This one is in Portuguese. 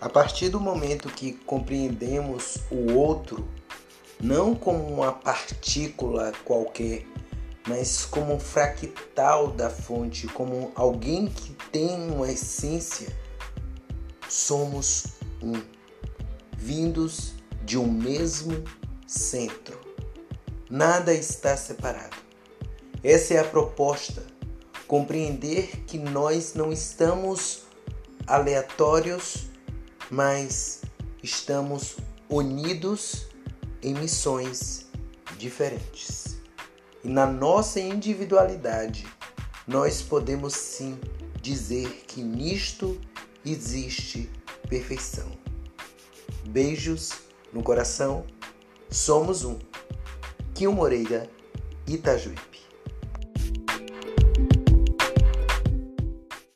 A partir do momento que compreendemos o outro, não como uma partícula qualquer, mas como um fractal da fonte, como alguém que tem uma essência, somos um, vindos de um mesmo centro. Nada está separado. Essa é a proposta. Compreender que nós não estamos aleatórios, mas estamos unidos em missões diferentes. E na nossa individualidade, nós podemos sim dizer que nisto existe perfeição. Beijos no coração, somos um. Kim Moreira, Itajuípe.